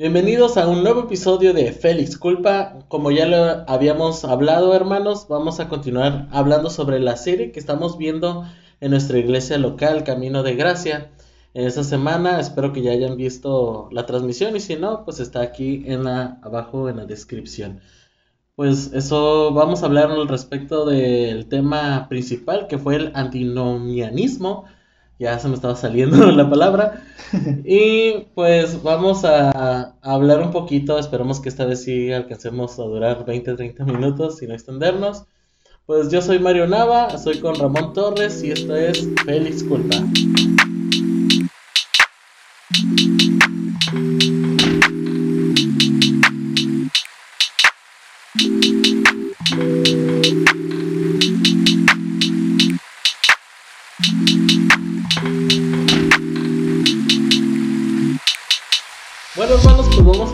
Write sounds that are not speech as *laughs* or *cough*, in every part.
Bienvenidos a un nuevo episodio de Félix Culpa. Como ya lo habíamos hablado, hermanos, vamos a continuar hablando sobre la serie que estamos viendo en nuestra iglesia local, Camino de Gracia. En esta semana espero que ya hayan visto la transmisión y si no, pues está aquí en la, abajo en la descripción. Pues eso vamos a hablar al respecto del tema principal que fue el antinomianismo ya se me estaba saliendo *laughs* la palabra. Y pues vamos a, hablar un poquito, esperemos que esta vez sí alcancemos a durar 20, 30 minutos sin extendernos. Pues yo soy Mario Nava, soy con Ramón Torres y esto es Félix Culpa.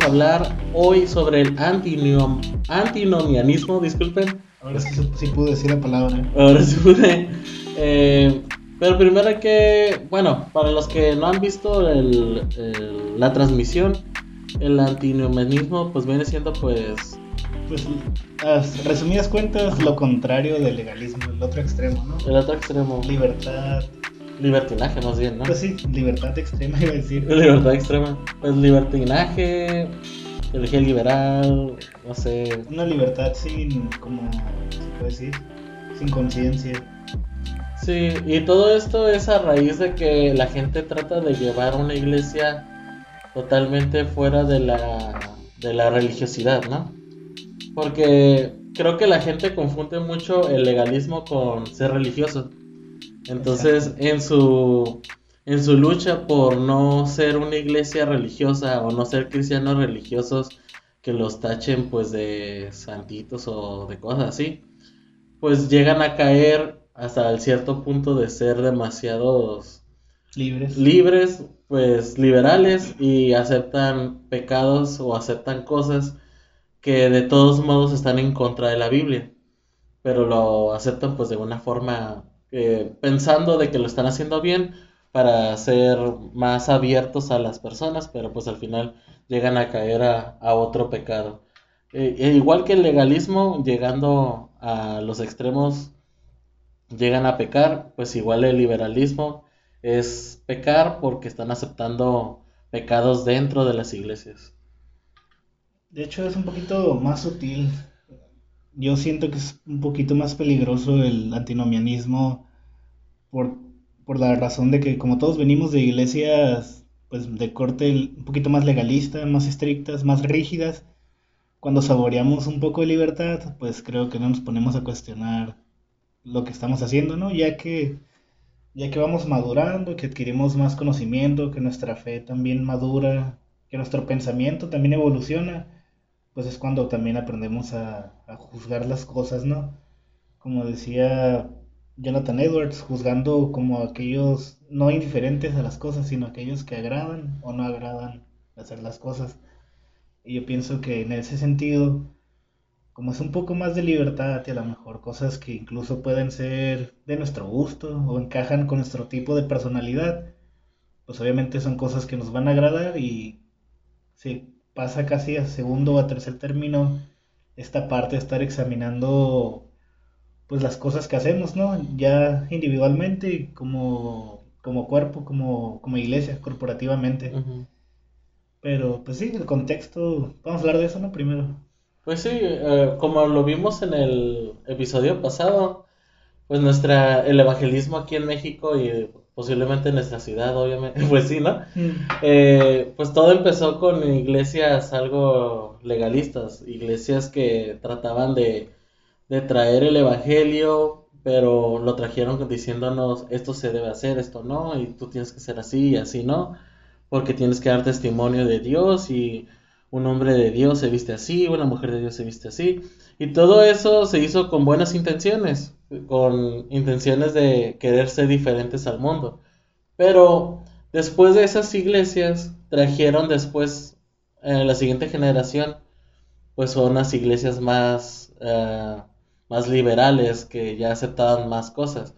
Hablar hoy sobre el antinomianismo, disculpen. Ahora sí, pude decir la palabra. Ahora sí pude. Eh, pero primero hay que, bueno, para los que no han visto la transmisión, el antinomianismo pues viene siendo pues... Pues, resumidas cuentas, lo contrario del legalismo, el otro extremo, ¿no? El otro extremo. Libertad, Libertinaje más bien, ¿no? Pues sí, libertad extrema *laughs* iba a decir. Libertad extrema. Pues libertinaje, elegía liberal, no sé. Una libertad sin, como se puede decir, sin conciencia. Sí, y todo esto es a raíz de que la gente trata de llevar una iglesia totalmente fuera de la, de la religiosidad, ¿no? Porque creo que la gente confunde mucho el legalismo con ser religioso. Entonces, en su, en su lucha por no ser una iglesia religiosa o no ser cristianos religiosos que los tachen pues de santitos o de cosas así, pues llegan a caer hasta el cierto punto de ser demasiados libres. libres, pues liberales y aceptan pecados o aceptan cosas que de todos modos están en contra de la Biblia, pero lo aceptan pues de una forma pensando de que lo están haciendo bien para ser más abiertos a las personas, pero pues al final llegan a caer a, otro pecado. Eh, e igual que el legalismo, llegando a los extremos, llegan a pecar, pues igual el liberalismo es pecar porque están aceptando pecados dentro de las iglesias. De hecho es un poquito más sutil yo siento que es un poquito más peligroso el antinomianismo por, la razón de que como todos venimos de iglesias pues de corte un poquito más legalista, más estrictas, más rígidas, cuando saboreamos un poco de libertad, pues creo que no nos ponemos a cuestionar lo que estamos haciendo, ¿no? Ya que ya que vamos madurando, que adquirimos más conocimiento, que nuestra fe también madura, que nuestro pensamiento también evoluciona, pues es cuando también aprendemos a, juzgar las cosas, ¿no? Como decía Jonathan Edwards, juzgando como aquellos no indiferentes a las cosas, sino aquellos que agradan o no agradan hacer las cosas. Y yo pienso que en ese sentido, como es un poco más de libertad y a lo mejor cosas que incluso pueden ser de nuestro gusto o encajan con nuestro tipo de personalidad, pues obviamente son cosas que nos van a agradar y sí, pasa casi a segundo o a tercer término esta parte de estar examinando pues las cosas que hacemos, ¿no? Ya individualmente, como, como cuerpo, como, como iglesia, corporativamente. Pero pues sí, el contexto, vamos a hablar de eso, ¿no? Primero. Pues sí, eh, como lo vimos en el episodio pasado, pues nuestra, el evangelismo aquí en México y posiblemente en nuestra ciudad, obviamente, *laughs* pues sí, ¿no? Mm. Eh, pues todo empezó con iglesias algo legalistas, iglesias que trataban de, de traer el Evangelio, pero lo trajeron diciéndonos, esto se debe hacer, esto no, y tú tienes que ser así y así, ¿no? Porque tienes que dar testimonio de Dios y un hombre de Dios se viste así, una mujer de Dios se viste así, y todo eso se hizo con buenas intenciones con intenciones de querer ser diferentes al mundo. Pero después de esas iglesias, trajeron después, en eh, la siguiente generación, pues son las iglesias más, eh, más liberales, que ya aceptaban más cosas.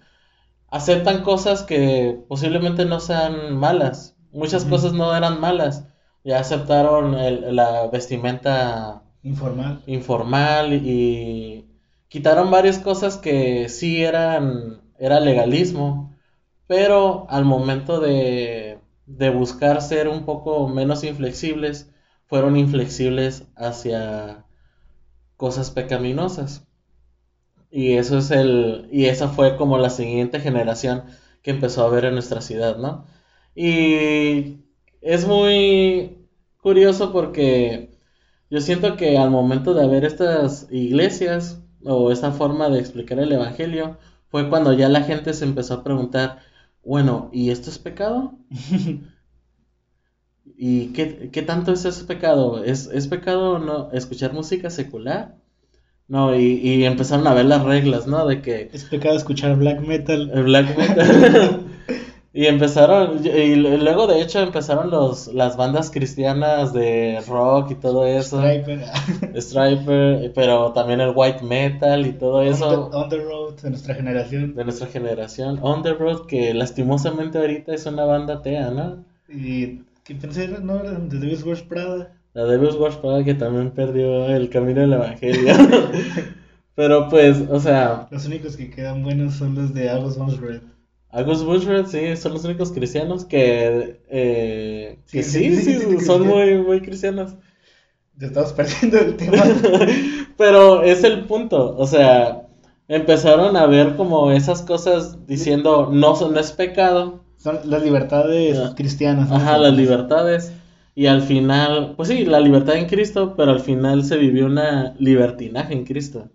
Aceptan cosas que posiblemente no sean malas. Muchas cosas no eran malas. ya aceptaron el- la vestimenta Informal. informal y quitaron varias cosas que sí eran era legalismo, pero al momento de, de buscar ser un poco menos inflexibles, fueron inflexibles hacia cosas pecaminosas. Y eso es el y esa fue como la siguiente generación que empezó a ver en nuestra ciudad, ¿no? Y es muy curioso porque yo siento que al momento de haber estas iglesias o esta forma de explicar el evangelio fue cuando ya la gente se empezó a preguntar, bueno, ¿y esto es pecado? *laughs* ¿Y qué, qué tanto es ese pecado? ¿Es, es pecado no escuchar música secular? No, y, y empezaron a ver las reglas, ¿no? De que Es pecado escuchar black metal. el black metal. *laughs* y empezaron, y luego de hecho empezaron los, las bandas cristianas de rock y todo eso. Striper. *laughs* Striper, pero también el white metal y todo On the, eso on the road de nuestra generación. de nuestra generación. On the Road, que lastimosamente ahorita es una banda atea, ¿no? Y que pensé, no, de Devil's Wears Prada. La Devil's Watch Prada que también perdió el camino del evangelio. *laughs* pero pues, o sea, Los únicos que quedan buenos son los de August Bones Red. Agus Bushred, sí, son los únicos cristianos que, eh, que Sí, sí, sí, sí, son muy, muy cristianos. Te estamos perdiendo el tema. *laughs* Pero es el punto, o sea, empezaron a ver como esas cosas diciendo no, no es pecado, Son las libertades Ah. cristianas. ¿no? ajá, las libertades, y al final, pues sí, la libertad en Cristo, pero al final se vivió una libertinaje en Cristo.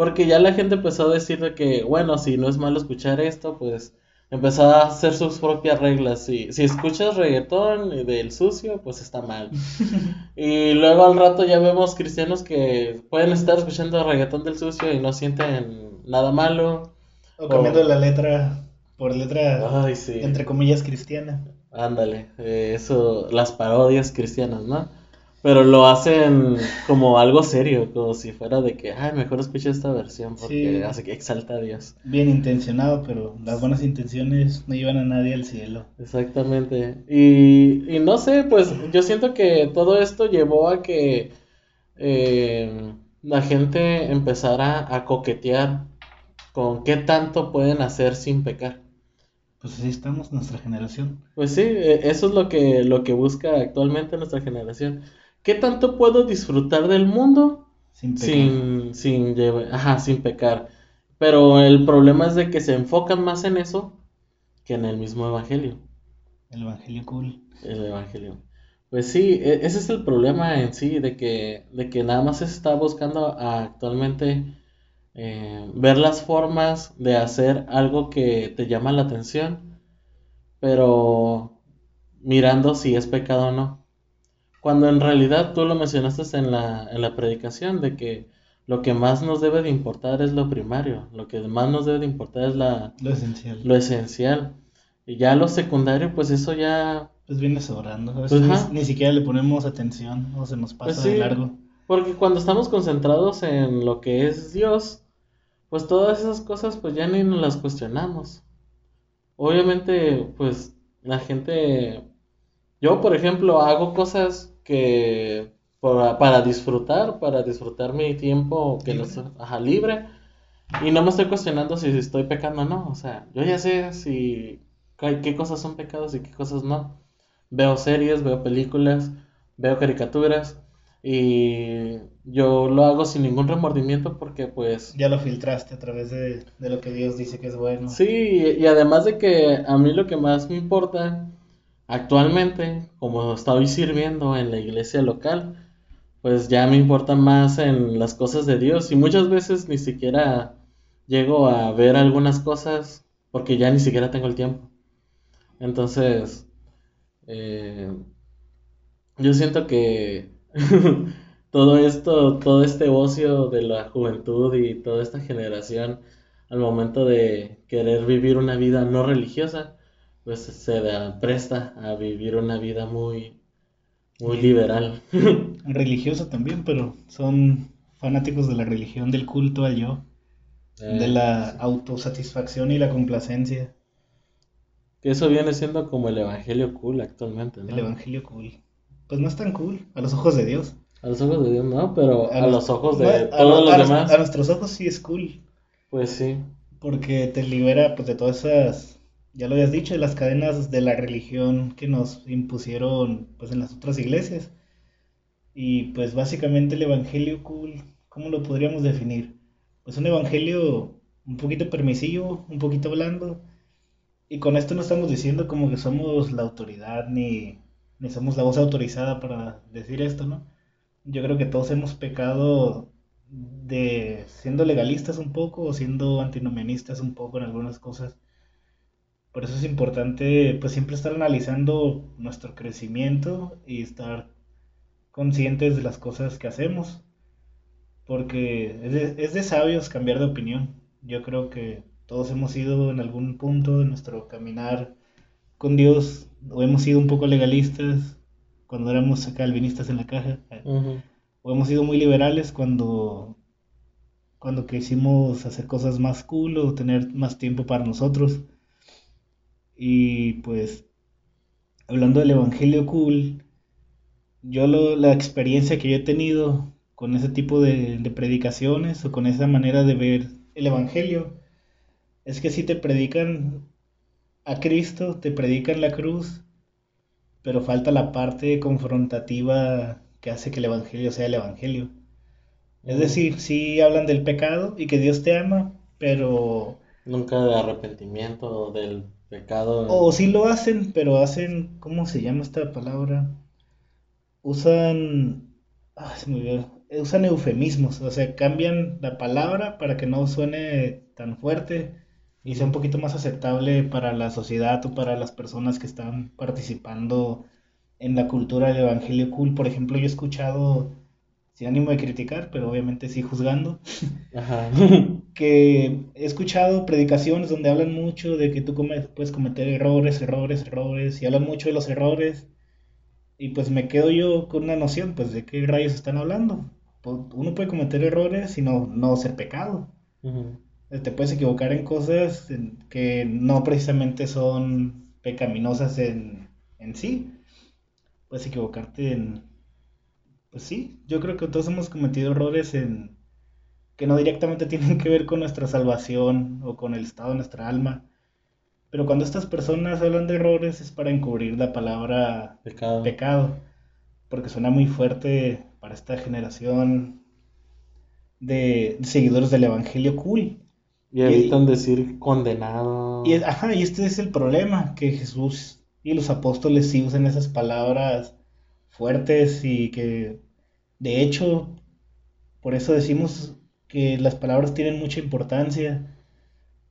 Porque ya la gente empezó a decir de que, bueno, si no es malo escuchar esto, pues empezó a hacer sus propias reglas. Si, si escuchas reggaetón del sucio, pues está mal. *laughs* Y luego al rato ya vemos cristianos que pueden estar escuchando reggaetón del sucio y no sienten nada malo. O cambiando la letra por letra, Ay, sí. entre comillas, cristiana. Ándale, eh, eso, las parodias cristianas, ¿no? Pero lo hacen como algo serio, como si fuera de que, ay, mejor escucha esta versión porque Sí. hace que exalta a Dios. Bien intencionado, pero las buenas intenciones no llevan a nadie al cielo. Exactamente. Y, y no sé, pues yo siento que todo esto llevó a que eh, la gente empezara a coquetear con qué tanto pueden hacer sin pecar. Pues así estamos, nuestra generación. Pues sí, eh, eso es lo que, lo que busca actualmente nuestra generación. ¿Qué tanto puedo disfrutar del mundo Sin pecar. sin, sin, lleva- ajá, sin pecar? Pero el problema es de que se enfocan más en eso que en el mismo evangelio. El evangelio cool. El evangelio. Pues sí, e- ese es el problema en sí, de que, de que nada más se está buscando actualmente eh, ver las formas de hacer algo que te llama la atención, pero mirando si es pecado o no. Cuando en realidad tú lo mencionaste en la, en la predicación, de que lo que más nos debe de importar es lo primario, lo que más nos debe de importar es la, Lo esencial. lo esencial. Y ya lo secundario, pues eso ya Pues viene sobrando. A veces Pues, ni, ni siquiera le ponemos atención o se nos pasa Pues de sí. largo. Porque cuando estamos concentrados en lo que es Dios, pues todas esas cosas pues ya ni nos las cuestionamos. Obviamente, pues la gente, yo por ejemplo hago cosas que para, para disfrutar, para disfrutar mi tiempo que Libre. sé, ajá, libre, y no me estoy cuestionando si estoy pecando o no. O sea, yo ya sé si qué cosas son pecados y qué cosas no. Veo series, veo películas, veo caricaturas. Y yo lo hago sin ningún remordimiento porque pues Ya lo filtraste a través de, de lo que Dios dice que es bueno. sí, y además de que a mí lo que más me importa actualmente, como estoy sirviendo en la iglesia local, pues ya me importa más en las cosas de Dios y muchas veces ni siquiera llego a ver algunas cosas porque ya ni siquiera tengo el tiempo. Entonces, eh, yo siento que *laughs* todo esto, todo este ocio de la juventud y toda esta generación, al momento de querer vivir una vida no religiosa, pues se presta a vivir una vida muy, muy liberal. *laughs* Religioso también, pero son fanáticos de la religión, del culto al yo, de Eh, la autosatisfacción y la complacencia. que eso viene siendo como el evangelio cool actualmente, ¿no? El evangelio cool. pues no es tan cool a los ojos de Dios. A los ojos de Dios no, pero a, los, ojos de todos los demás. A nuestros ojos sí es cool. Pues sí. Porque te libera pues de todas esas, ya lo habías dicho, de las cadenas de la religión que nos impusieron pues en las otras iglesias. Y pues básicamente el evangelio ¿cómo lo podríamos definir? Pues un evangelio un poquito permisivo, un poquito blando. Y con esto no estamos diciendo como que somos la autoridad ni, ni somos la voz autorizada para decir esto, ¿no? yo creo que todos hemos pecado de siendo legalistas un poco o siendo antinomianistas un poco en algunas cosas. Por eso es importante pues siempre estar analizando nuestro crecimiento y estar conscientes de las cosas que hacemos. Porque es de, es de sabios cambiar de opinión. Yo creo que todos hemos ido en algún punto de nuestro caminar con Dios o hemos sido un poco legalistas cuando éramos calvinistas en la caja. O hemos sido muy liberales cuando, cuando quisimos hacer cosas más cool o tener más tiempo para nosotros. Y pues, hablando del Evangelio cool, yo lo, la experiencia que yo he tenido con ese tipo de, de, predicaciones o con esa manera de ver el Evangelio, es que si te predican a Cristo, te predican la cruz, pero falta la parte confrontativa que hace que el Evangelio sea el Evangelio. Es decir, sí hablan del pecado y que Dios te ama, pero... Nunca de arrepentimiento del pecado. O sí lo hacen, pero hacen, ¿cómo se llama esta palabra? Usan... Ah, se me Usan eufemismos, o sea, cambian la palabra para que no suene tan fuerte y sea un poquito más aceptable para la sociedad o para las personas que están participando en la cultura del evangelio cool. Por ejemplo, yo he escuchado, sin ánimo de criticar, pero obviamente sí juzgando, *laughs* que he escuchado predicaciones donde hablan mucho de que tú puedes cometer errores, errores, errores, y hablan mucho de los errores. Y pues me quedo yo con una noción, pues, de qué rayos están hablando. Pues, uno puede cometer errores y no, no ser pecado te puedes equivocar en cosas que no precisamente son pecaminosas en, en sí. Puedes equivocarte en... Pues sí, yo creo que todos hemos cometido errores en que no directamente *laughs* tienen que ver con nuestra salvación o con el estado de nuestra alma. Pero cuando estas personas hablan de errores es para encubrir la palabra pecado. pecado porque suena muy fuerte para esta generación de seguidores del Evangelio cool. Y evitan decir condenado. Y, ajá, y este es el problema, que Jesús y los apóstoles sí usan esas palabras fuertes y que, de hecho, por eso decimos que las palabras tienen mucha importancia.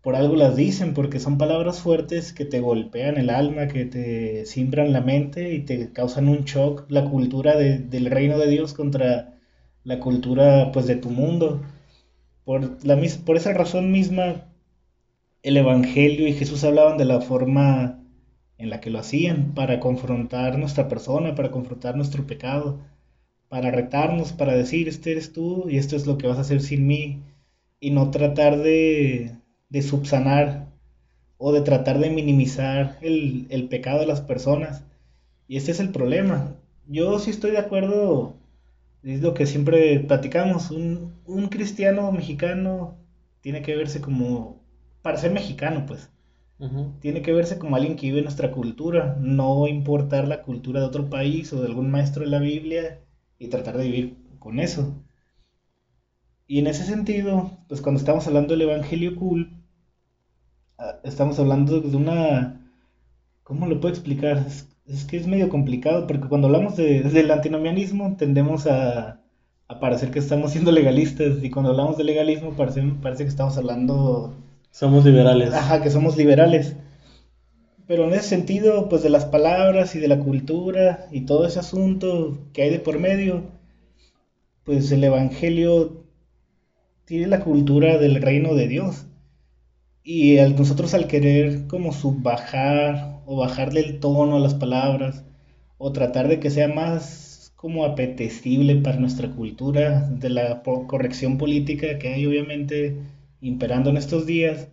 Por algo las dicen, porque son palabras fuertes que te golpean el alma, que te simbran la mente y te causan un shock, la cultura del reino de Dios contra la cultura pues de tu mundo. Por, la, por esa razón misma, el Evangelio y Jesús hablaban de la forma en la que lo hacían, para confrontar nuestra persona, para confrontar nuestro pecado, para retarnos, para decir, este eres tú y esto es lo que vas a hacer sin mí, y no tratar de, de subsanar o de tratar de minimizar el, el pecado de las personas. Y este es el problema. Yo sí estoy de acuerdo es lo que siempre platicamos, un, un cristiano mexicano tiene que verse como, para ser mexicano pues, tiene que verse como alguien que vive nuestra cultura, no importar la cultura de otro país o de algún maestro de la Biblia y tratar de vivir con eso. Y en ese sentido, pues cuando estamos hablando del Evangelio cool, ah, estamos hablando de una, ¿cómo lo puedo explicar? Es que es medio complicado porque cuando hablamos de, del antinomianismo tendemos a, a, parecer que estamos siendo legalistas y cuando hablamos de legalismo parece, parece que estamos hablando... Somos liberales. Ajá, que somos liberales. Pero en ese sentido, pues de las palabras y de la cultura y todo ese asunto que hay de por medio, pues el Evangelio tiene la cultura del reino de Dios. Y nosotros al querer como subbajar o bajarle el tono a las palabras o tratar de que sea más como apetecible para nuestra cultura de la corrección política que hay obviamente imperando en estos días,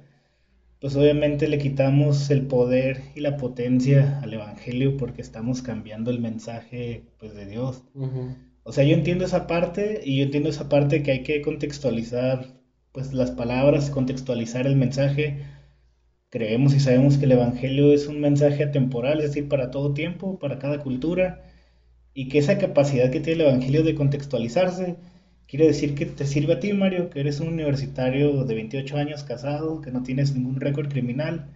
pues obviamente le quitamos el poder y la potencia al Evangelio porque estamos cambiando el mensaje pues de Dios. O sea, yo entiendo esa parte y yo entiendo esa parte que hay que contextualizar pues las palabras, contextualizar el mensaje. Creemos y sabemos que el Evangelio es un mensaje atemporal, es decir, para todo tiempo, para cada cultura, y que esa capacidad que tiene el Evangelio de contextualizarse Quiere decir que te sirve a ti, Mario, que eres un universitario de 28 años casado, que no tienes ningún récord criminal.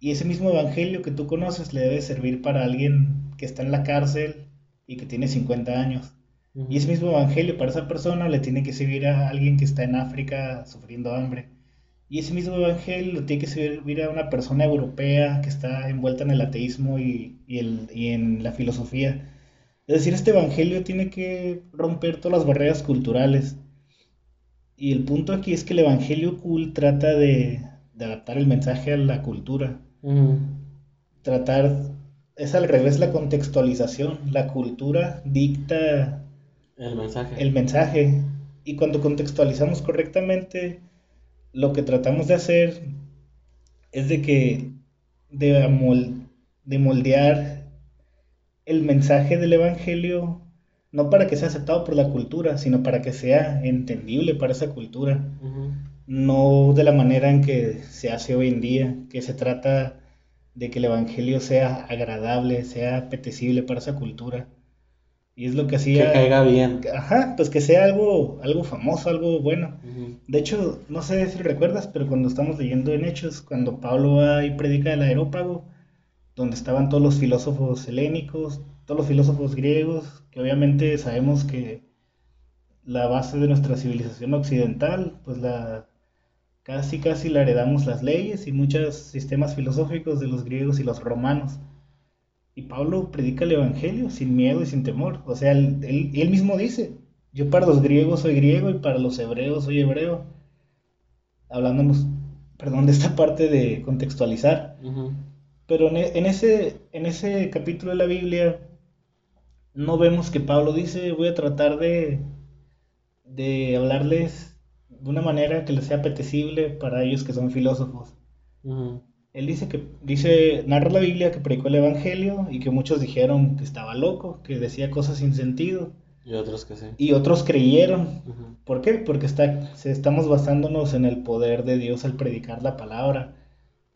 Y ese mismo evangelio que tú conoces le debe servir para alguien que está en la cárcel y que tiene 50 años. Y ese mismo evangelio para esa persona le tiene que servir a alguien que está en África sufriendo hambre. Y ese mismo evangelio le tiene que servir a una persona europea que está envuelta en el ateísmo y, el, y en la filosofía. Es decir, este evangelio tiene que romper todas las barreras culturales. Y el punto aquí es que el evangelio cool trata de, adaptar el mensaje a la cultura. Tratar, es al revés la contextualización. La cultura dicta el mensaje. El mensaje. Y cuando contextualizamos correctamente, lo que tratamos de hacer es de que de, de moldear el mensaje del Evangelio no para que sea aceptado por la cultura, sino para que sea entendible para esa cultura. No de la manera en que se hace hoy en día, que se trata de que el Evangelio sea agradable, sea apetecible para esa cultura. Y es lo que hacía... Que caiga bien. Ajá, pues que sea algo, algo famoso, algo bueno. De hecho, no sé si recuerdas, pero cuando estamos leyendo en Hechos, cuando Pablo va y predica el aerópago, donde estaban todos los filósofos helénicos, todos los filósofos griegos, que obviamente sabemos que la base de nuestra civilización occidental, pues la casi casi la heredamos las leyes y muchos sistemas filosóficos de los griegos y los romanos. Y Pablo predica el Evangelio sin miedo y sin temor. O sea, él, él, mismo dice, yo para los griegos soy griego y para los hebreos soy hebreo. Hablándonos, perdón, de esta parte de contextualizar. Pero e, en, ese, en ese capítulo de la Biblia no vemos que Pablo dice, voy a tratar de, de hablarles de una manera que les sea apetecible para ellos que son filósofos. Él dice que, dice, narra la Biblia que predicó el Evangelio y que muchos dijeron que estaba loco, que decía cosas sin sentido. Y otros que sí. Y otros creyeron. ¿Por qué? Porque está, estamos basándonos en el poder de Dios al predicar la palabra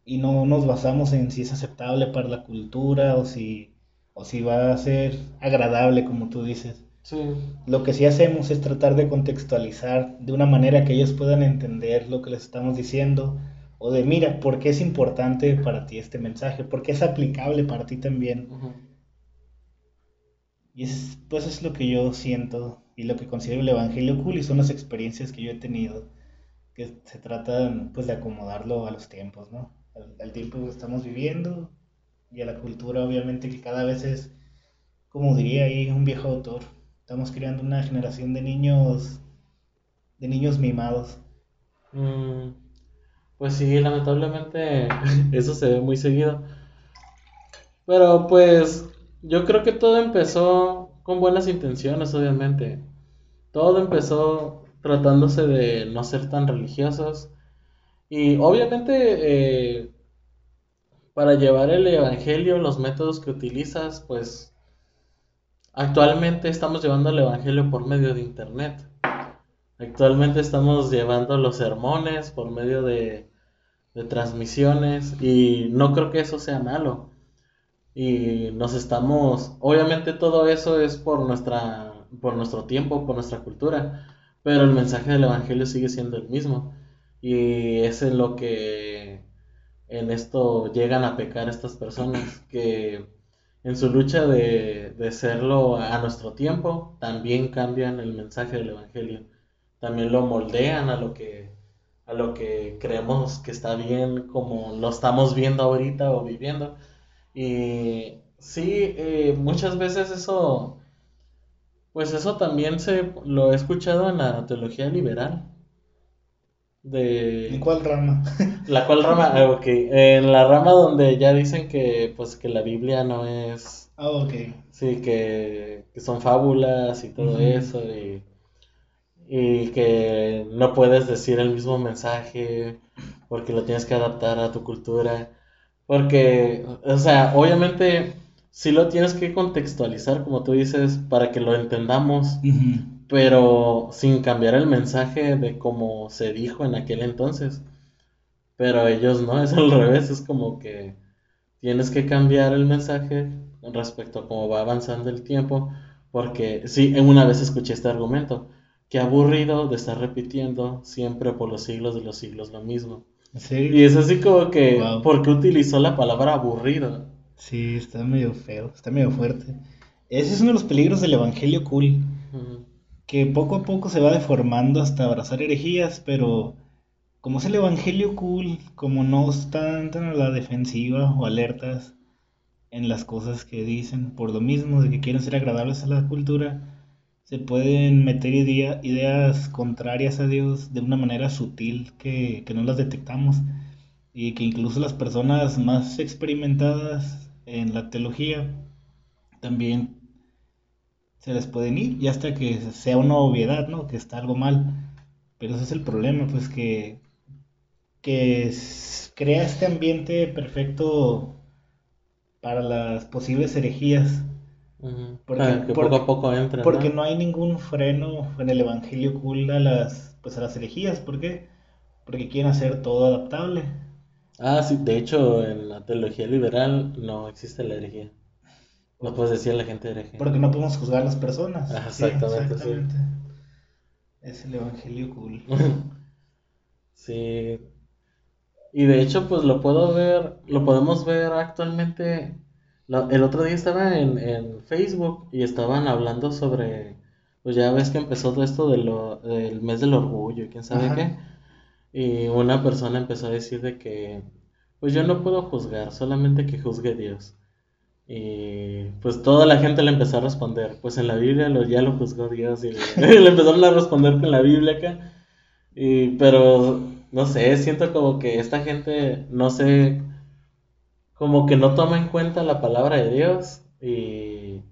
y no nos basamos en si es aceptable para la cultura o si, o si va a ser agradable, como tú dices. Lo que sí hacemos es tratar de contextualizar de una manera que ellos puedan entender lo que les estamos diciendo o de mira, ¿por qué es importante para ti este mensaje? ¿Por qué es aplicable para ti también? Y es, pues es lo que yo siento y lo que considero el Evangelio cool y son las experiencias que yo he tenido, que se tratan pues de acomodarlo a los tiempos, ¿no? Al, tiempo que estamos viviendo y a la cultura obviamente que cada vez es, como diría ahí un viejo autor, estamos creando una generación de niños, de niños mimados. Mm, pues sí, lamentablemente *laughs* eso se ve muy seguido. Pero pues yo creo que todo empezó con buenas intenciones, obviamente. Todo empezó tratándose de no ser tan religiosos y obviamente eh, para llevar el Evangelio, los métodos que utilizas, pues actualmente estamos llevando el Evangelio por medio de Internet. Actualmente estamos llevando los sermones por medio de, de transmisiones y no creo que eso sea malo. Y nos estamos, obviamente todo eso es por nuestra, por nuestro tiempo, por nuestra cultura, pero el mensaje del Evangelio sigue siendo el mismo. Y es en lo que en esto llegan a pecar estas personas, *clears throat* que en su lucha de, de serlo a nuestro tiempo, también cambian el mensaje del Evangelio, también lo moldean a lo que, a lo que creemos que está bien, como lo estamos viendo ahorita o viviendo. Y sí, eh, muchas veces eso, pues eso también se lo he escuchado en la teología liberal de... ¿En cuál rama? *laughs* La cual rama, ah, ok. En la rama donde ya dicen que, pues, que la Biblia no es... Ah, ok. Sí, que, son fábulas y todo eso. Y, y que no puedes decir el mismo mensaje porque lo tienes que adaptar a tu cultura. Porque, o sea, obviamente sí lo tienes que contextualizar, como tú dices, para que lo entendamos, pero sin cambiar el mensaje de cómo se dijo en aquel entonces. Pero ellos no, *laughs* es al revés, es como que tienes que cambiar el mensaje respecto a cómo va avanzando el tiempo, porque sí, una vez escuché este argumento, que aburrido de estar repitiendo siempre por los siglos de los siglos lo mismo. Y es así como que, ¿por qué utilizó la palabra aburrido? Sí, está medio feo, está medio fuerte. Ese es uno de los peligros del Evangelio cool, que poco a poco se va deformando hasta abrazar herejías, pero como es el Evangelio cool, como no están tan a la defensiva o alertas en las cosas que dicen, por lo mismo de que quieren ser agradables a la cultura, se pueden meter ideas contrarias a Dios de una manera sutil que, no las detectamos. Y que incluso las personas más experimentadas en la teología también se les pueden ir y hasta que sea una obviedad, ¿no? Que está algo mal. Pero ese es el problema, pues que, que crea este ambiente perfecto para las posibles herejías porque, ah, poco a poco entra. Porque ¿no? hay ningún freno en el Evangelio cool a las, pues a las herejías. ¿Por qué? Porque quieren hacer todo adaptable. Ah, sí, de hecho en la teología liberal no existe la herejía. No puedes decir a la gente. Porque no podemos juzgar a las personas. *laughs* Ah, exactamente, Es el Evangelio cool. *laughs* sí. Y de hecho, pues lo puedo ver, lo podemos ver actualmente el otro día estaba en, Facebook y estaban hablando sobre, pues ya ves que empezó todo esto de lo, del mes del orgullo y quién sabe qué. Y una persona empezó a decir de que, pues yo no puedo juzgar, solamente que juzgue Dios. Y pues toda la gente le empezó a responder, pues en la Biblia lo, ya lo juzgó Dios y le, *laughs* le empezaron a responder con la Biblia acá. Y, pero no sé, siento como que esta gente no sé como que no toma en cuenta la palabra de Dios y,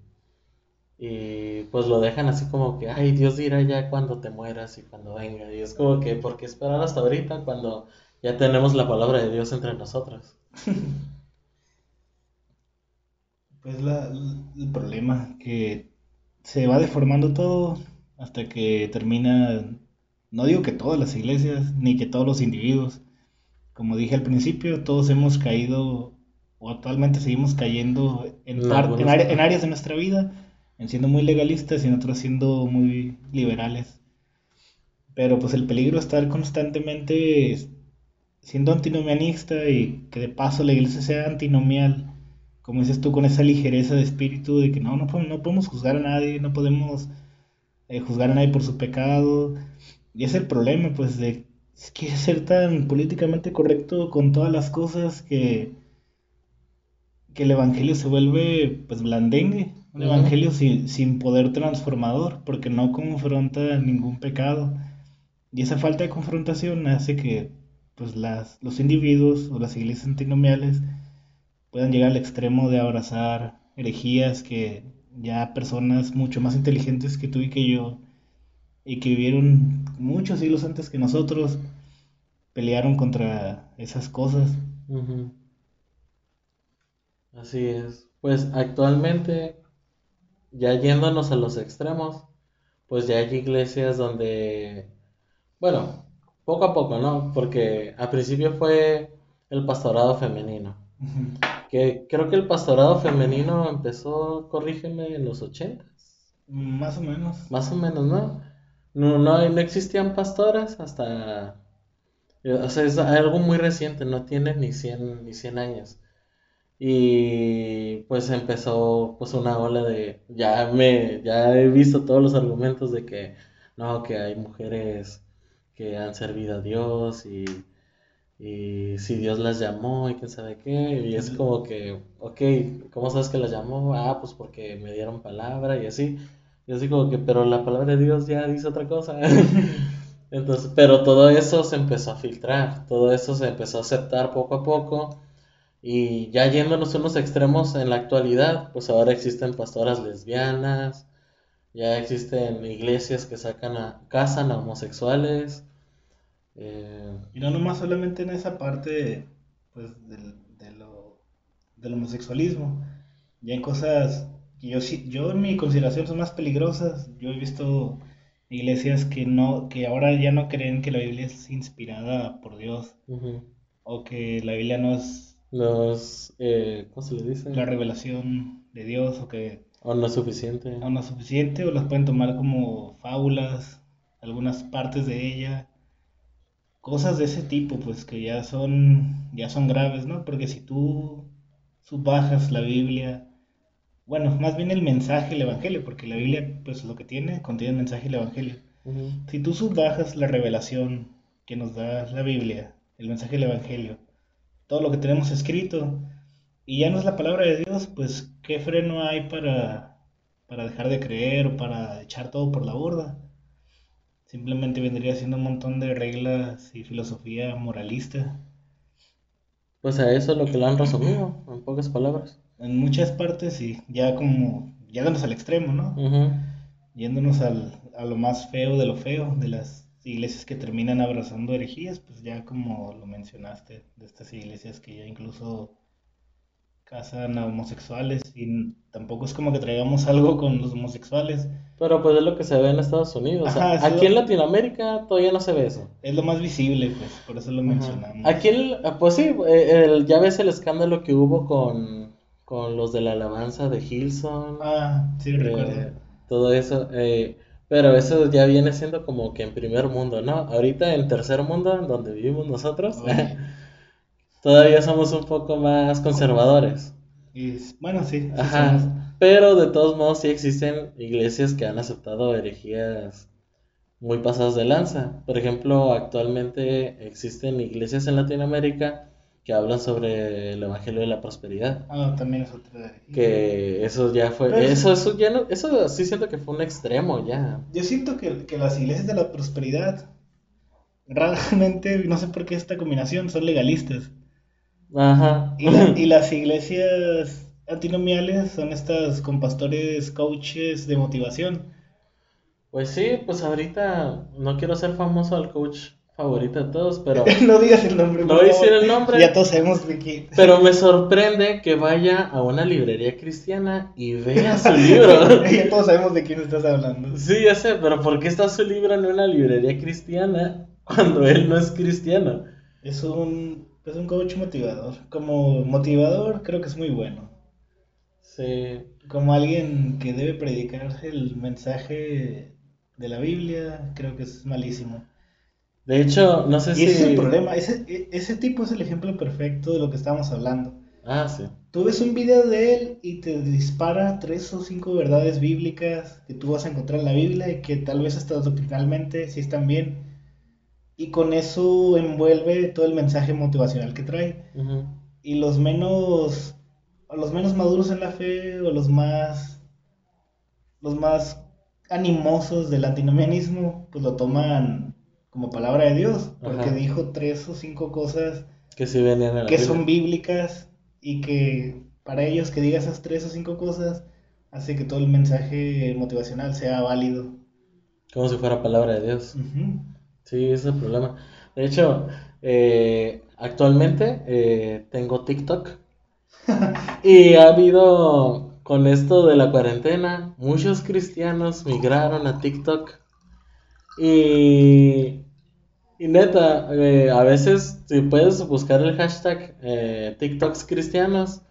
y pues lo dejan así como que, ay, Dios dirá ya cuando te mueras y cuando venga. Y es como que, ¿por qué esperar hasta ahorita cuando ya tenemos la palabra de Dios entre nosotros? *laughs* pues la, el problema, que se va deformando todo hasta que termina, no digo que todas las iglesias, ni que todos los individuos, como dije al principio, todos hemos caído o actualmente seguimos cayendo en, en, áreas de nuestra vida, en siendo muy legalistas y en otras siendo muy liberales. Pero pues el peligro es estar constantemente siendo antinomianista y que de paso la iglesia sea antinomial, como dices tú, con esa ligereza de espíritu de que no, no, no podemos juzgar a nadie, no podemos eh, juzgar a nadie por su pecado. Y es el problema, pues, de que ser tan políticamente correcto con todas las cosas que que el evangelio se vuelve pues blandengue, un evangelio sin, sin, poder transformador, porque no confronta ningún pecado. Y esa falta de confrontación hace que pues las, los individuos o las iglesias antinomiales puedan llegar al extremo de abrazar herejías que ya personas mucho más inteligentes que tú y que yo y que vivieron muchos siglos antes que nosotros pelearon contra esas cosas. Así es. Pues actualmente, ya yéndonos a los extremos, pues ya hay iglesias donde, bueno, poco a poco, ¿no? Porque al principio fue el pastorado femenino. Que creo que el pastorado femenino empezó, corrígeme, en los ochentas. Más o menos. Más o menos, ¿no? No, no, no existían pastoras hasta... O sea, es algo muy reciente, no tiene ni 100, ni 100 años. Y pues empezó pues una ola de, ya me, ya he visto todos los argumentos de que no, que hay mujeres que han servido a Dios y, y si Dios las llamó y quién sabe qué, y es como que, ok, ¿cómo sabes que las llamó? Ah, pues porque me dieron palabra y así, y así como que, pero la palabra de Dios ya dice otra cosa. *laughs* Entonces, pero todo eso se empezó a filtrar, todo eso se empezó a aceptar poco a poco y ya yéndonos a unos extremos en la actualidad, pues ahora existen pastoras lesbianas, Ya existen iglesias que sacan a, casan a homosexuales. Eh, Y no nomás solamente en esa parte pues, del, de lo- del homosexualismo. Ya en cosas que yo, sí- yo en mi consideración son más peligrosas. Yo he visto iglesias que, no, que ahora ya no creen que la Biblia es inspirada por Dios o que la Biblia no es Los, eh, ¿cómo se le dice? la revelación de Dios o que O no es suficiente. aún no es suficiente o las pueden tomar como fábulas, algunas partes de ella, cosas de ese tipo, pues que ya son, ya son graves, ¿no? Porque si tú subbajas la Biblia, bueno, más bien el mensaje, el Evangelio, porque la Biblia, pues lo que tiene, contiene el mensaje y el Evangelio. Si tú subbajas la revelación que nos da la Biblia, el mensaje del Evangelio, todo lo que tenemos escrito, y ya no es la palabra de Dios, pues qué freno hay para, para dejar de creer o para echar todo por la borda. Simplemente vendría siendo un montón de reglas y filosofía moralista. Pues a eso es lo que lo han resumido, en pocas palabras. En muchas partes y ya como, yéndonos al extremo, ¿no? Yéndonos al, a lo más feo de lo feo, de las iglesias que terminan abrazando herejías, pues ya como lo mencionaste, de estas iglesias que ya incluso casan a homosexuales y tampoco es como que traigamos algo con los homosexuales, Pero pues es lo que se ve en Estados Unidos. Ajá, eso- Aquí en Latinoamérica todavía no se ve eso. es lo más visible, pues, por eso lo Ajá. mencionamos. Aquí, el- pues sí, eh, el- ya ves el escándalo que hubo con, con los de la alabanza de Hilson. Ah, sí, eh, recuerdo. todo eso. eh, pero eso ya viene siendo como que en primer mundo, ¿no? Ahorita en tercer mundo, en donde vivimos nosotros, Oye, *laughs* todavía somos un poco más conservadores. y, bueno, sí, sí Ajá. somos. Pero de todos modos sí existen iglesias que han aceptado herejías muy pasadas de lanza. Por ejemplo, actualmente existen iglesias en Latinoamérica que hablan sobre el evangelio de la prosperidad. Ah, también es otra. Que eso ya fue, Pero- eso, eso ya no, eso sí siento que fue un extremo ya. Yo siento que, que las iglesias de la prosperidad raramente, no sé por qué esta combinación, son legalistas. Ajá. Y, la- y *laughs* las iglesias antinomiales son estas con pastores, coaches de motivación. Pues sí, pues ahorita no quiero ser famoso al coach favorito de todos, pero *laughs* no digas el nombre. no voy a decir el nombre. Ya todos sabemos de quién. Pero me sorprende que vaya a una librería cristiana y vea su libro. *laughs* ya todos sabemos de quién estás hablando. Sí, ya sé, pero ¿por qué está su libro en una librería cristiana cuando él no es cristiano? Es un, es un coach motivador. Como motivador creo que es muy bueno. Sí, Como alguien que debe predicar el mensaje de la Biblia, creo que es malísimo. de hecho, no sé Y si... ese es el problema, ese, e- ese tipo es el ejemplo perfecto de lo que estábamos hablando. Ah, sí. Tú ves un video de él y te dispara tres o cinco verdades bíblicas que tú vas a encontrar en la Biblia y que tal vez hasta doctrinalmente sí están bien. Y con eso envuelve todo el mensaje motivacional que trae. Y los menos, o los menos maduros en la fe o los más, los más animosos del antinomianismo, pues lo toman como palabra de Dios, porque Ajá. dijo tres o cinco cosas Que sí venían en la que Biblia. son bíblicas y que para ellos que diga esas tres o cinco cosas hace que todo el mensaje motivacional sea válido. Como si fuera palabra de Dios. Ujú. Sí, ese es el problema. De hecho, eh, actualmente eh, tengo TikTok. *laughs* Y ha habido, con esto de la cuarentena, muchos cristianos migraron a TikTok. Y, y neta, eh, a veces si puedes buscar el hashtag TikToks cristianos,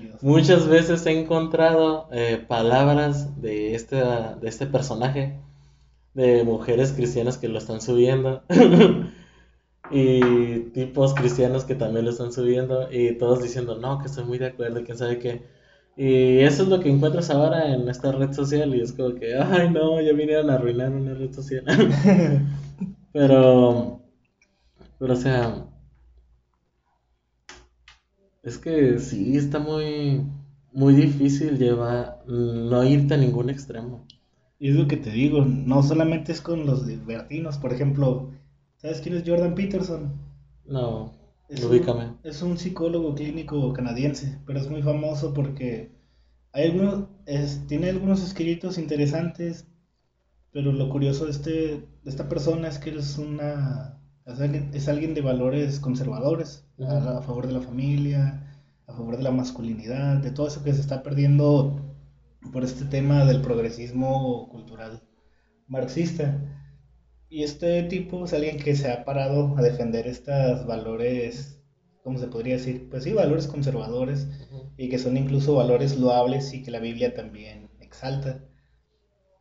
Dios. Muchas veces he encontrado eh, palabras de este, de este personaje, de mujeres cristianas que lo están subiendo, *laughs* y tipos cristianos que también lo están subiendo, y todos diciendo, no, que estoy muy de acuerdo, quién sabe qué. Y eso es lo que encuentras ahora en esta red social, y es como que, *laughs* ay, no, ya vinieron a arruinar una red social. *laughs* Pero, pero, o sea, es que sí, está muy, muy difícil llevar, no irte a ningún extremo. Y es lo que te digo, no solamente es con los libertinos, por ejemplo, ¿sabes quién es Jordan Peterson? No, Es un, es un psicólogo clínico canadiense, pero es muy famoso porque hay algunos, tiene algunos escritos interesantes, pero lo curioso de, este, de esta persona es que es una es alguien, de valores conservadores, a, favor de la familia, a favor de la masculinidad, de todo eso que se está perdiendo por este tema del progresismo cultural marxista. Y este tipo es alguien que se ha parado a defender estos valores, ¿cómo se podría decir? Pues sí, valores conservadores y que son incluso valores loables y que la Biblia también exalta.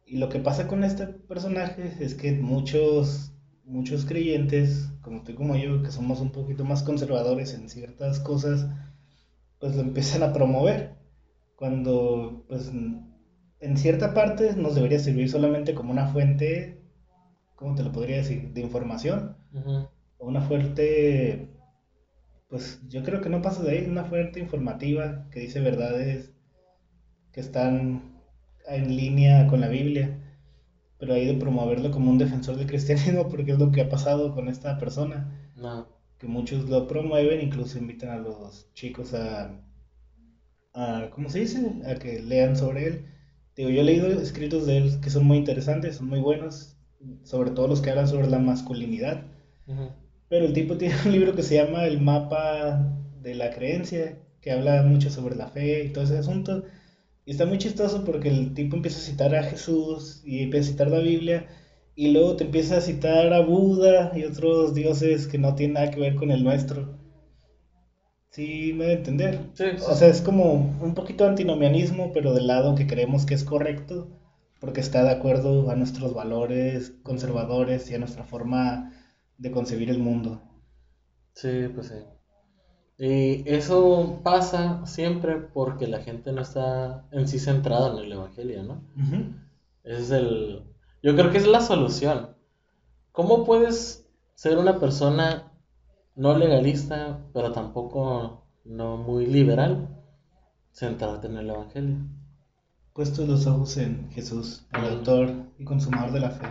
Y lo que pasa con este personaje es que muchos muchos creyentes, como tú y como yo, que somos un poquito más conservadores en ciertas cosas, pues lo empiezan a promover. Cuando, pues, en cierta parte nos debería servir solamente como una fuente, ¿cómo te lo podría decir?, de información. O una fuente, pues yo creo que no pasa de ahí, una fuente informativa que dice verdades que están en línea con la Biblia pero ahí de promoverlo como un defensor del cristianismo, *laughs* porque es lo que ha pasado con esta persona. No. Que muchos lo promueven, incluso invitan a los chicos a, a ¿cómo se dice? A que lean sobre él. Digo, yo he leído escritos de él que son muy interesantes, son muy buenos, sobre todo los que hablan sobre la masculinidad. Pero el tipo *laughs* tiene un libro que se llama El mapa de la creencia, que habla mucho sobre la fe y todo ese asunto. Y está muy chistoso porque el tipo empieza a citar a Jesús y empieza a citar la Biblia y luego te empieza a citar a Buda y otros dioses que no tienen nada que ver con el nuestro. Sí, me debe entender. O sea, es como un poquito antinomianismo, pero del lado que creemos que es correcto, porque está de acuerdo a nuestros valores conservadores y a nuestra forma de concebir el mundo. Sí, pues sí. Y eso pasa siempre porque la gente no está en sí centrada en el Evangelio, ¿no? es el... Yo creo que es la solución. ¿Cómo puedes ser una persona no legalista, pero tampoco no muy liberal? Centrarte en el Evangelio. Puesto los ojos en Jesús, el autor y consumador de la fe.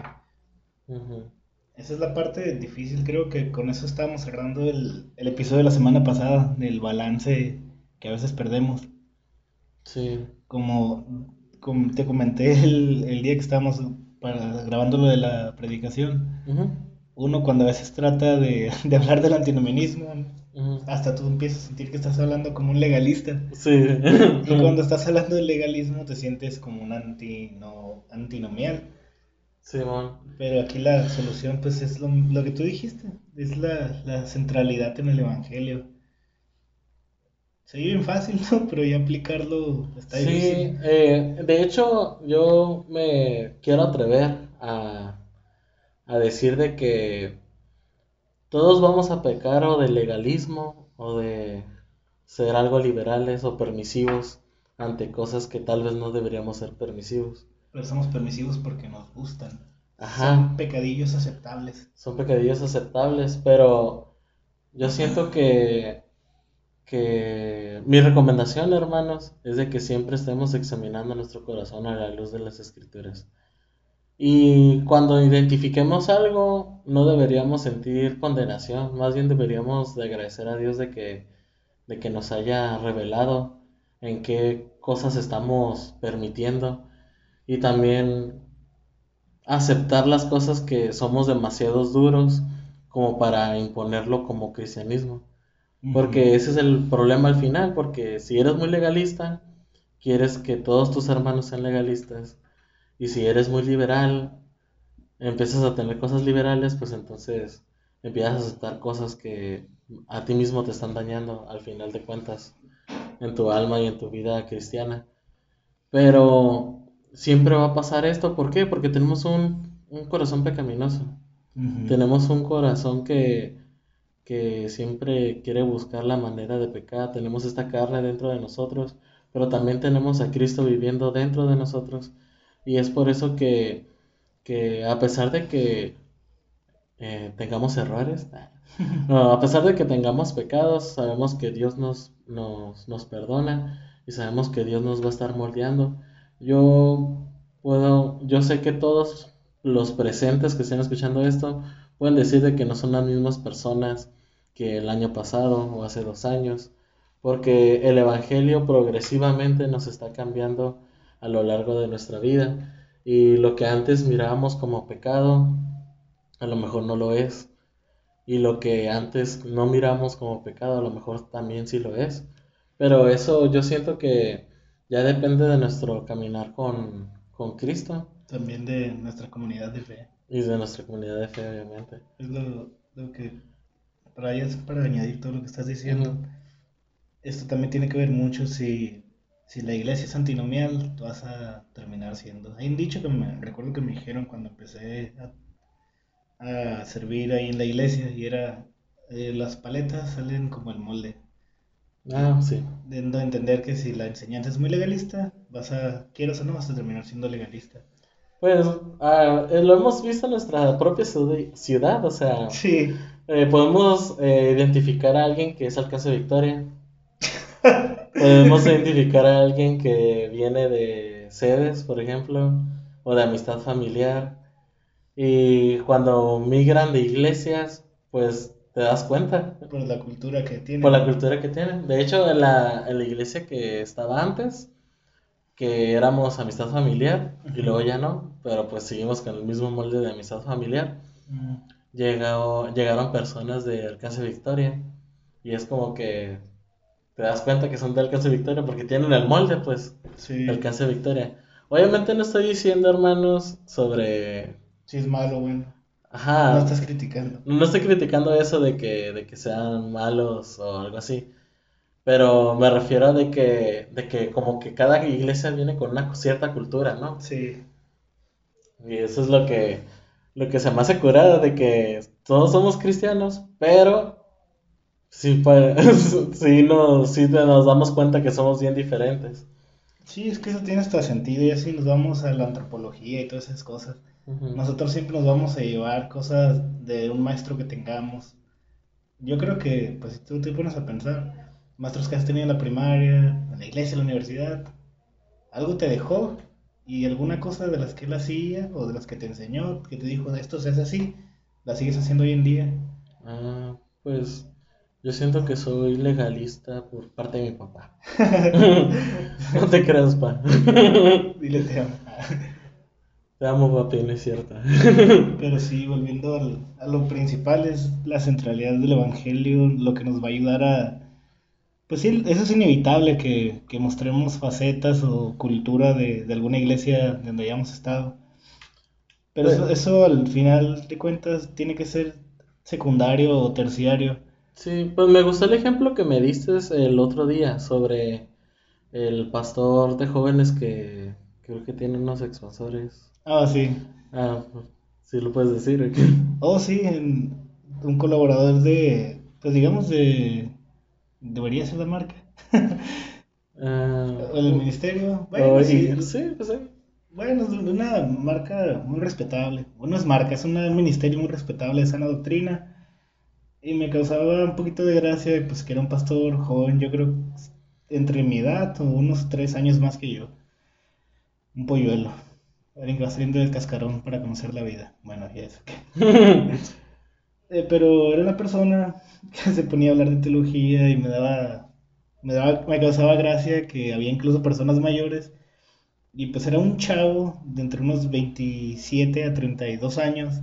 Esa es la parte difícil, creo que con eso estábamos cerrando el, episodio de la semana pasada, del balance que a veces perdemos. Sí. Como, te comenté el, día que estábamos para, grabando lo de la predicación, uno cuando a veces trata de, hablar del antinomianismo, hasta tú empiezas a sentir que estás hablando como un legalista. Sí. y cuando estás hablando del legalismo te sientes como un anti, no, antinomial. Pero aquí la solución, pues, es lo, que tú dijiste, es la, centralidad en el Evangelio. Se vive bien fácil, ¿no? *laughs* Pero ya aplicarlo está difícil. Sí, eh, de hecho, yo me quiero atrever a, a decir de que todos vamos a pecar o de legalismo o de ser algo liberales o permisivos ante cosas que tal vez no deberíamos ser permisivos. Pero somos permisivos porque nos gustan. Ajá. Son pecadillos aceptables. Son pecadillos aceptables, pero yo siento que, que mi recomendación, hermanos, es de que siempre estemos examinando nuestro corazón a la luz de las escrituras. Y cuando identifiquemos algo, no deberíamos sentir condenación, más bien deberíamos de agradecer a Dios de que, de que nos haya revelado en qué cosas estamos permitiendo y también aceptar las cosas que somos demasiados duros como para imponerlo como cristianismo. Porque ese es el problema al final, porque si eres muy legalista, quieres que todos tus hermanos sean legalistas. Y si eres muy liberal, empiezas a tener cosas liberales, pues entonces empiezas a aceptar cosas que a ti mismo te están dañando al final de cuentas en tu alma y en tu vida cristiana. Pero siempre va a pasar esto. ¿Por qué? Porque tenemos un, corazón pecaminoso. Tenemos un corazón que, que siempre quiere buscar la manera de pecar. Tenemos esta carne dentro de nosotros, pero también tenemos a Cristo viviendo dentro de nosotros. Y es por eso que, que a pesar de que eh, tengamos errores, *laughs* a pesar de que tengamos pecados, sabemos que Dios nos, nos, nos perdona y sabemos que Dios nos va a estar moldeando. Yo puedo, yo sé que todos los presentes que estén escuchando esto pueden decir de que no son las mismas personas que el año pasado o hace dos años, porque el Evangelio progresivamente nos está cambiando a lo largo de nuestra vida y lo que antes mirábamos como pecado, a lo mejor no lo es. Y lo que antes no miramos como pecado, a lo mejor también sí lo es. Pero eso yo siento que ya depende de nuestro caminar con, con Cristo. También de nuestra comunidad de fe. Y de nuestra comunidad de fe, obviamente. Es lo, lo que, para, para añadir todo lo que estás diciendo, esto también tiene que ver mucho si, si la iglesia es antinomial, tú vas a terminar siendo. Hay un dicho que me recuerdo que me dijeron cuando empecé a, a servir ahí en la iglesia y era, eh, las paletas salen como el molde. Ah, sí. Dando a entender que si la enseñanza es muy legalista, vas a, quieras o no, vas a terminar siendo legalista. Pues eh, lo hemos visto en nuestra propia ciudad, o sea, *laughs* Sí, eh, podemos eh, identificar a alguien que es Alcance Victoria, *laughs* podemos identificar a alguien que viene de sedes, por ejemplo, o de amistad familiar, y cuando migran de iglesias, pues te das cuenta por la cultura que tiene. por la cultura que tienen. De hecho, en la, en la iglesia que estaba antes, que éramos amistad familiar, y luego ya no, pero pues seguimos con el mismo molde de amistad familiar. Mm, Llegó, llegaron personas de Alcance Victoria, y es como que te das cuenta que son de Alcance Victoria porque tienen el molde, pues, Sí, Alcance Victoria. Obviamente no estoy diciendo, hermanos, sobre... sí es malo, bueno. Ajá. No estás criticando. No estoy criticando eso de que, de que sean malos o algo así, pero me refiero a de que, de que como que cada iglesia viene con una cierta cultura, ¿no? Sí, Y eso es lo que, lo que se me hace curado, de que todos somos cristianos, pero sí, pa- *laughs* sí, nos, sí te- nos damos cuenta que somos bien diferentes. sí, es que eso tiene hasta sentido y así nos vamos a la antropología y todas esas cosas. Nosotros siempre nos vamos a llevar cosas de un maestro que tengamos. Yo creo que, pues si tú te pones a pensar, maestros que has tenido en la primaria, en la iglesia, en la universidad, algo te dejó y alguna cosa de las que él hacía o de las que te enseñó, que te dijo esto se hace así, la sigues haciendo hoy en día. Ah, pues yo siento que soy legalista por parte de mi papá. *laughs* No te creas, pa. Dile te amo. Te amo, papi, no es cierto. Pero sí, volviendo al- a lo principal, es la centralidad del Evangelio, lo que nos va a ayudar a... Pues sí, eso es inevitable, que, que mostremos facetas o cultura de, de alguna iglesia donde hayamos estado. Pero eso, eso al final de cuentas tiene que ser secundario o terciario. Sí, pues me gustó el ejemplo que me diste el otro día sobre el pastor de jóvenes que creo que tiene unos expansores. Ah, sí. Ah, pues, sí lo puedes decir. ¿o qué? *laughs* Oh, sí, en- un colaborador de, pues digamos de... Debería ser la marca. *laughs* Ah, O el ministerio. Bueno, oh, sí, sí, pues sí. Bueno, es una marca muy respetable. Bueno, es marca, es un ministerio muy respetable de sana doctrina. Y me causaba un poquito de gracia, pues que era un pastor joven, yo creo, entre mi edad o unos tres años más que yo. Un polluelo. Saliendo del cascarón para conocer la vida. Bueno, ya eso. *laughs* Eh, pero era una persona que se ponía a hablar de teología y me daba, me daba, me causaba gracia que había incluso personas mayores y pues era un chavo de entre unos 27 a 32 años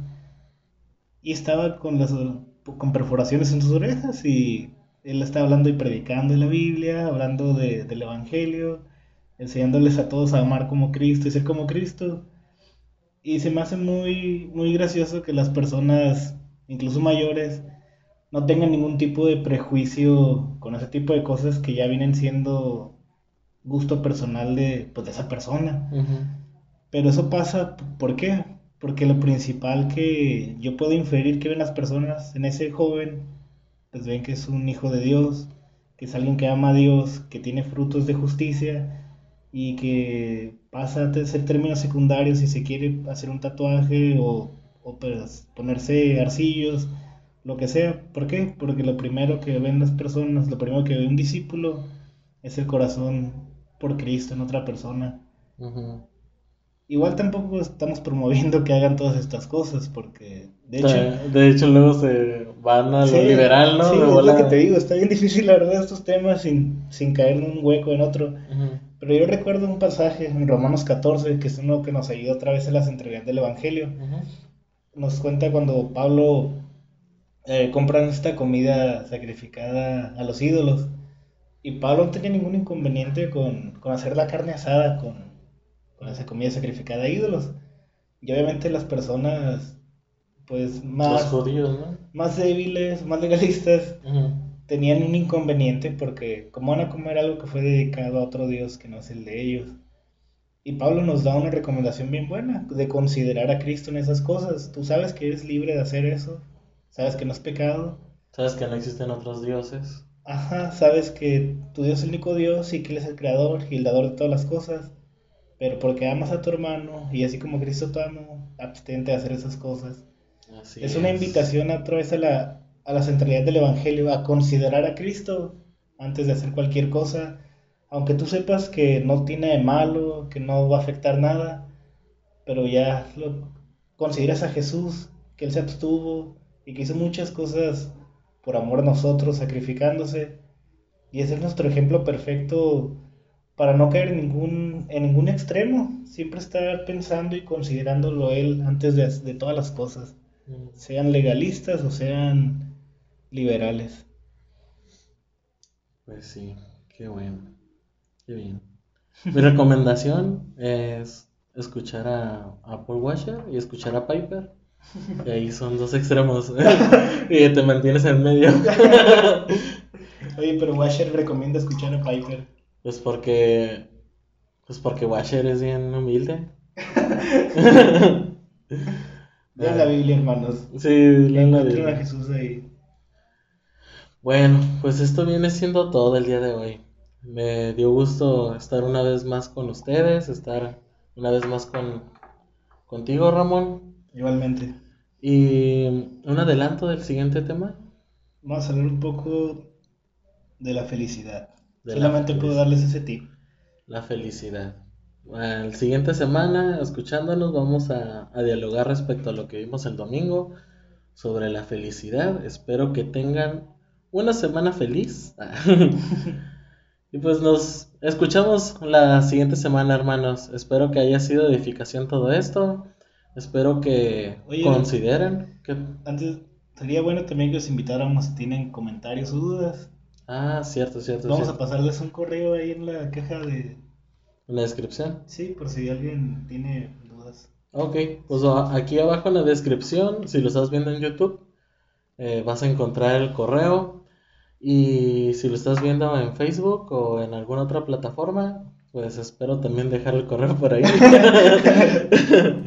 y estaba con las con perforaciones en sus orejas y él estaba hablando y predicando de la Biblia, hablando de- del Evangelio, enseñándoles a todos a amar como Cristo y ser como Cristo. Y se me hace muy, muy gracioso que las personas, incluso mayores, no tengan ningún tipo de prejuicio con ese tipo de cosas que ya vienen siendo gusto personal de, pues, de esa persona. Pero eso pasa, ¿por qué? Porque lo principal que yo puedo inferir que ven las personas en ese joven, pues ven que es un hijo de Dios, que es alguien que ama a Dios, que tiene frutos de justicia y que pasa a ser términos secundarios si se quiere hacer un tatuaje o, pues, ponerse arcillos, lo que sea. ¿Por qué? Porque lo primero que ven las personas, lo primero que ve un discípulo es el corazón por Cristo en otra persona. Igual tampoco estamos promoviendo que hagan todas estas cosas, porque de hecho... De hecho, luego se van a lo liberal, ¿no? Sí, es lo que te digo, está bien difícil la verdad estos temas sin, sin caer en un hueco en otro. Pero yo recuerdo un pasaje en Romanos 14, que es uno que nos ayuda otra vez en las entregas del Evangelio. Nos cuenta cuando Pablo eh, compran esta comida sacrificada a los ídolos. Y Pablo no tenía ningún inconveniente con, con hacer la carne asada con, con, esa comida sacrificada a ídolos. Y obviamente las personas, pues más, judíos, más débiles, más legalistas, tenían un inconveniente porque como van a comer algo que fue dedicado a otro Dios que no es el de ellos. Y Pablo nos da una recomendación bien buena de considerar a Cristo en esas cosas. Tú sabes que eres libre de hacer eso, sabes que no es pecado. Sabes que no existen otros dioses. Ajá, sabes que tu Dios es el único Dios y que Él es el creador y el dador de todas las cosas. Pero porque amas a tu hermano y así como Cristo te ama, abstente de hacer esas cosas. es una invitación a través a la, a la centralidad del Evangelio, a considerar a Cristo antes de hacer cualquier cosa, aunque tú sepas que no tiene de malo, que no va a afectar nada, pero ya lo consideras a Jesús, que Él se abstuvo y que hizo muchas cosas por amor a nosotros, sacrificándose, y ese es nuestro ejemplo perfecto para no caer en ningún, en ningún extremo, siempre estar pensando y considerándolo Él antes de, de todas las cosas, mm. sean legalistas o sean liberales. Pues sí, qué bueno. Qué bien. Mi recomendación es escuchar a, Paul Washer y escuchar a Piper. Y ahí son dos extremos. *laughs* y te mantienes en medio. *laughs* Oye, pero Washer recomienda escuchar a Piper. Pues porque. Pues porque Washer es bien humilde. *laughs* Lean la Biblia, hermanos. Sí, lean la Biblia. a Jesús ahí. Bueno, pues esto viene siendo todo el día de hoy. Me dio gusto estar una vez más con ustedes, estar una vez más con contigo, Ramón. Igualmente. Y un adelanto del siguiente tema. Vamos a hablar un poco de la felicidad. Solamente puedo darles ese tip. La felicidad. La siguiente semana, escuchándonos, vamos a, a dialogar respecto a lo que vimos el domingo sobre la felicidad. Espero que tengan una semana feliz. *laughs* y pues nos escuchamos la siguiente semana, hermanos. Espero que haya sido edificación todo esto. Espero que consideren que... Antes, sería bueno también que os invitáramos si tienen comentarios o dudas. Ah, cierto, cierto. Vamos a pasarles un correo ahí en la caja de... ¿En la descripción? Sí, por si alguien tiene dudas. Ok, pues aquí abajo en la descripción, si lo estás viendo en YouTube, eh, vas a encontrar el correo y si lo estás viendo en Facebook o en alguna otra plataforma, pues espero también dejar el correo por ahí. *laughs*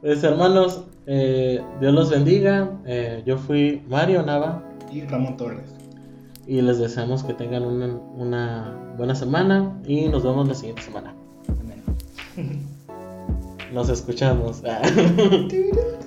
pues hermanos, eh, Dios los bendiga. Eh, yo fui Mario Nava. Y Ramón Torres. Y les deseamos que tengan una, una buena semana y nos vemos la siguiente semana. Nos escuchamos. *laughs* *laughs*